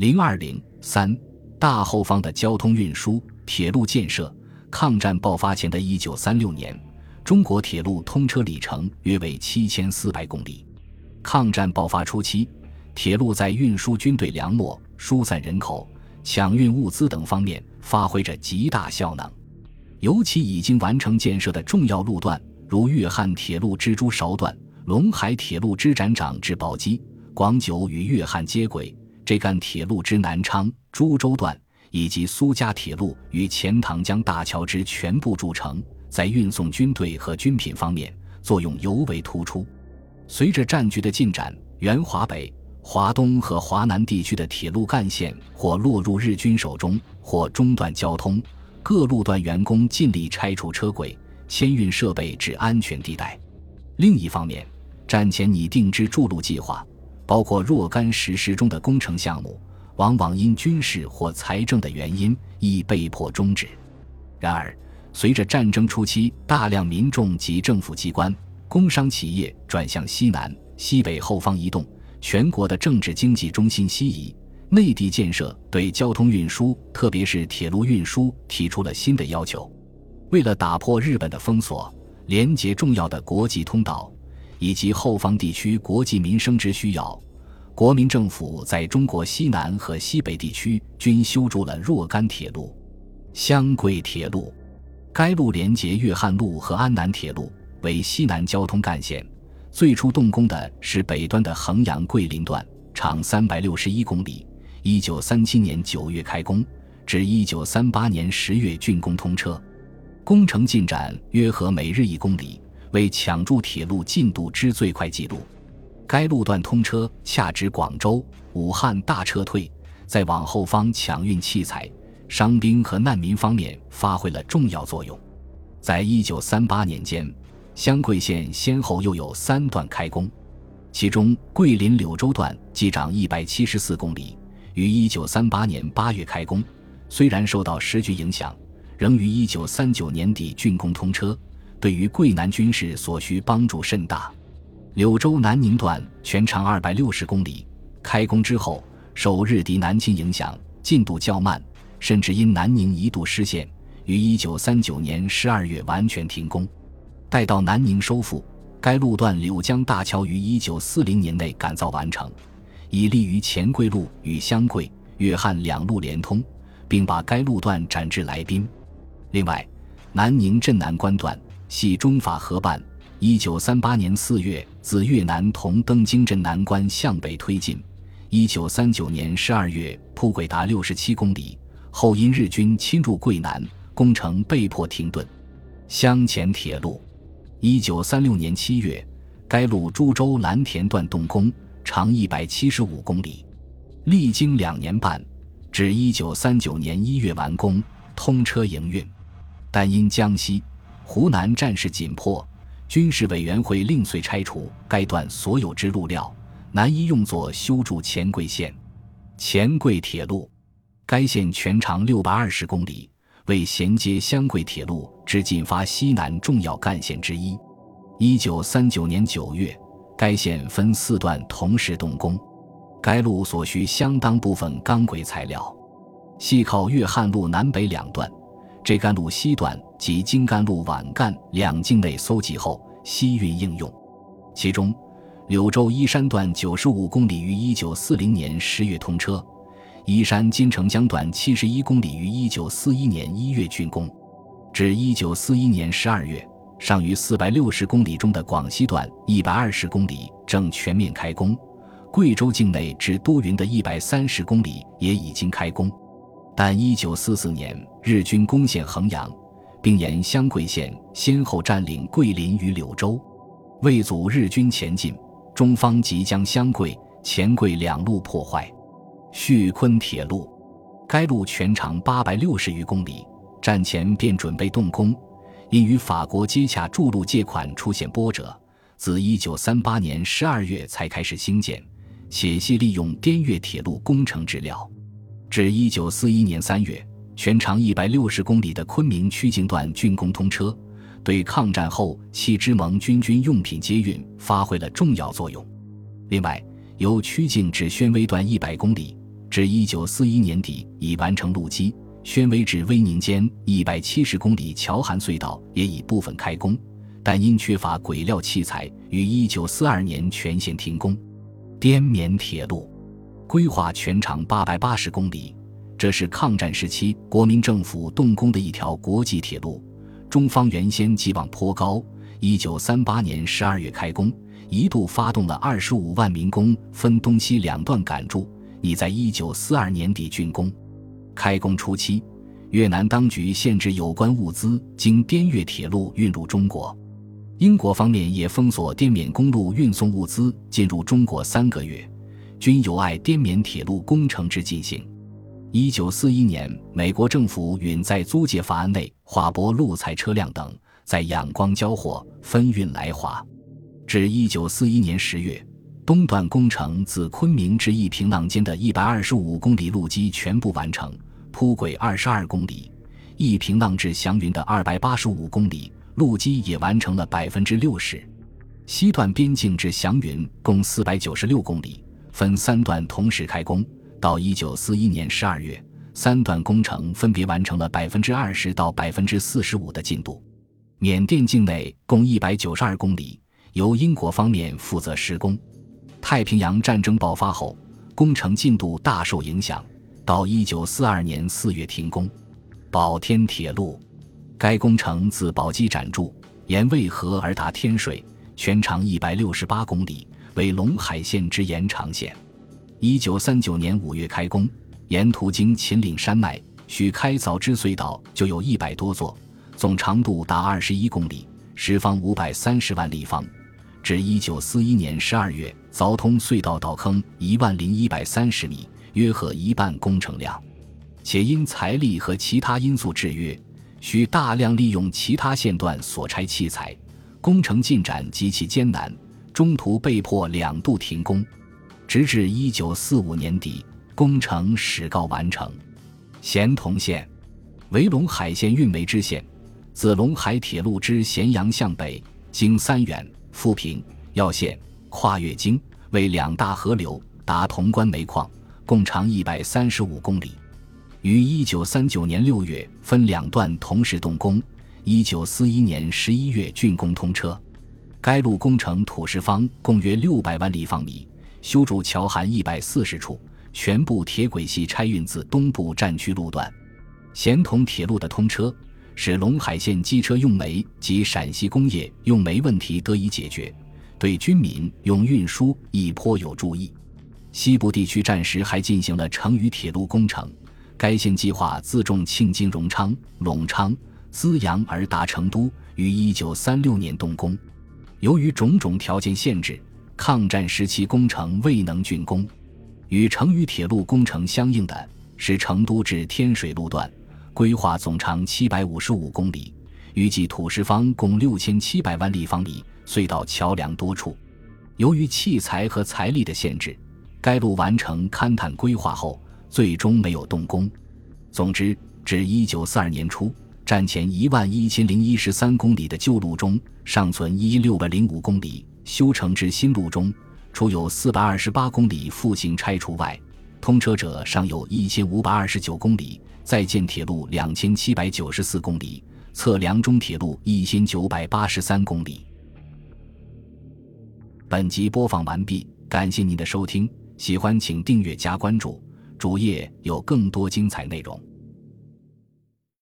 零二零三大后方的交通运输铁路建设。抗战爆发前的一九三六年，中国铁路通车里程约为七千四百公里。抗战爆发初期，铁路在运输军队粮秣、疏散人口、抢运物资等方面发挥着极大效能。尤其已经完成建设的重要路段，如粤汉铁路支珠韶段、陇海铁路支展长至宝鸡、广九与粤汉接轨，这干铁路之南昌、株洲段。以及苏家铁路与钱塘江大桥之全部筑成，在运送军队和军品方面作用尤为突出。随着战局的进展，原华北、华东和华南地区的铁路干线或落入日军手中，或中断交通。各路段员工尽力拆除车轨，迁运设备至安全地带。另一方面，战前拟定之筑路计划，包括若干实施中的工程项目。往往因军事或财政的原因，亦被迫终止。然而，随着战争初期大量民众及政府机关、工商企业转向西南、西北后方移动，全国的政治经济中心西移，内地建设对交通运输，特别是铁路运输提出了新的要求。为了打破日本的封锁，连接重要的国际通道，以及后方地区国际民生之需要。国民政府在中国西南和西北地区均修筑了若干铁路，湘桂铁路，该路连接粤汉路和安南铁路，为西南交通干线。最初动工的是北端的衡阳桂林段，长三百六十一公里，一九三七年九月开工，至一九三八年十月竣工通车，工程进展约合每日一公里，为抢筑铁路进度之最快纪录。该路段通车恰值广州、武汉大撤退，在往后方抢运器材、伤兵和难民方面发挥了重要作用。在一九三八年间，湘桂线先后又有三段开工，其中桂林柳州段计长一百七十四公里，于一九三八年八月开工。虽然受到时局影响，仍于一九三九年底竣工通车，对于桂南军事所需帮助甚大。柳州南宁段全长二百六十公里，开工之后受日敌南侵影响，进度较慢，甚至因南宁一度失陷，于一九三九年十二月完全停工。待到南宁收复，该路段柳江大桥于一九四零年内改造完成，以利于黔桂路与湘桂、粤汉两路连通，并把该路段展至来宾。另外，南宁镇南关段系中法合办。一九三八年四月，自越南同登京镇南关向北推进。一九三九年十二月，铺轨达六十七公里，后因日军侵入桂南，工程被迫停顿。湘黔铁路，一九三六年七月，该路株洲蓝田段动工，长一百七十五公里，历经两年半，至一九三九年一月完工通车营运。但因江西、湖南战事紧迫。军事委员会另遂拆除该段所有之路料，难以用作修筑黔桂线。黔桂铁路，该线全长六百二十公里，为衔接湘桂铁路之进发西南重要干线之一。一九三九年九月，该线分四段同时动工。该路所需相当部分钢轨材料，系靠粤汉路南北两段。这干路西段及京甘路皖赣两境内搜集后，西运应用。其中，柳州依山段九十五公里于一九四零年十月通车，依山金城江段七十一公里于一九四一年一月竣工。至一九四一年十二月，尚余四百六十公里中的广西段一百二十公里正全面开工，贵州境内至都匀的一百三十公里也已经开工。但一九四四年，日军攻陷衡阳，并沿湘桂线先后占领桂林与柳州，为阻日军前进，中方即将湘桂、黔桂两路破坏。叙昆铁路，该路全长八百六十余公里，战前便准备动工，因与法国接洽筑路借款出现波折，自一九三八年十二月才开始兴建，且系利用滇越铁路工程质料。至一九四一年三月，全长一百六十公里的昆明曲靖段竣工通车，对抗战后弃之盟军军用品接运发挥了重要作用。另外，由曲靖至宣威段一百公里，至一九四一年底已完成路基，宣威至威宁间一百七十公里桥涵隧道也已部分开工，但因缺乏轨料器材，于一九四二年全线停工。滇缅铁路规划全长八百八十公里，这是抗战时期国民政府动工的一条国际铁路。中方原先寄望颇高，一九三八年十二月开工，一度发动了二十五万民工分东西两段赶筑。已在一九四二年底竣工。开工初期，越南当局限制有关物资经滇越铁路运入中国。英国方面也封锁滇缅公路运送物资进入中国三个月，均有碍滇缅铁路工程之进行。一九四一年，美国政府允在租借法案内划拨路材车辆等，在仰光交货分运来华。至一九四一年十月。东段工程自昆明至一平浪间的一百二十五公里路基全部完成，铺轨二十二公里；一平浪至祥云的二百八十五公里路基也完成了百分之六十。西段边境至祥云共四百九十六公里，分三段同时开工。到一九四一年十二月，三段工程分别完成了百分之二十到百分之四十五的进度。缅甸境内共一百九十二公里，由英国方面负责施工。太平洋战争爆发后，工程进度大受影响，到一九四二年四月停工。宝天铁路，该工程自宝鸡展筑，沿渭河而达天水，全长一百六十八公里，为陇海线之延长线。一九三九年五月开工，沿途经秦岭山脉，需开凿之隧道就有一百多座，总长度达二十一公里，时方五百三十万立方。至一九四一年十二月，凿通隧道道坑一万零一百三十米，约合一半工程量。且因财力和其他因素制约，需大量利用其他线段所拆器材，工程进展极其艰难，中途被迫两度停工，直至一九四五年底，工程始告完成。咸同线，为陇海线运煤支线，自陇海铁路之咸阳向北，经三原。富平、耀县跨越京，为两大河流，达潼关煤矿，共长一百三十五公里。于一九三九年六月分两段同时动工，一九四一年十一月竣工通车。该路工程土石方共约六百万立方米，修筑桥涵一百四十处，全部铁轨系拆运自东部战区路段。咸同铁路的通车。使陇海线机车用煤及陕西工业用煤问题得以解决，对军民用运输亦颇有助益。西部地区战时还进行了成渝铁路工程，该线计划自重庆经荣昌、隆昌、资阳而达成都，于一九三六年动工。由于种种条件限制，抗战时期工程未能竣工。与成渝铁路工程相应的是成都至天水路段。规划总长七百五十五公里，预计土石方共六千七百万立方米，隧道桥梁多处。由于器材和财力的限制，该路完成勘探规划后，最终没有动工。总之，至一九四二年初，战前一万一千零一十三公里的旧路中，尚存一六百零五公里；修成至新路中，除有四百二十八公里复行拆除外，通车者尚有一千五百二十九公里。在建铁路两千七百九十四公里，测量中铁路一千九百八十三公里。本集播放完毕，感谢您的收听，喜欢请订阅加关注，主页有更多精彩内容。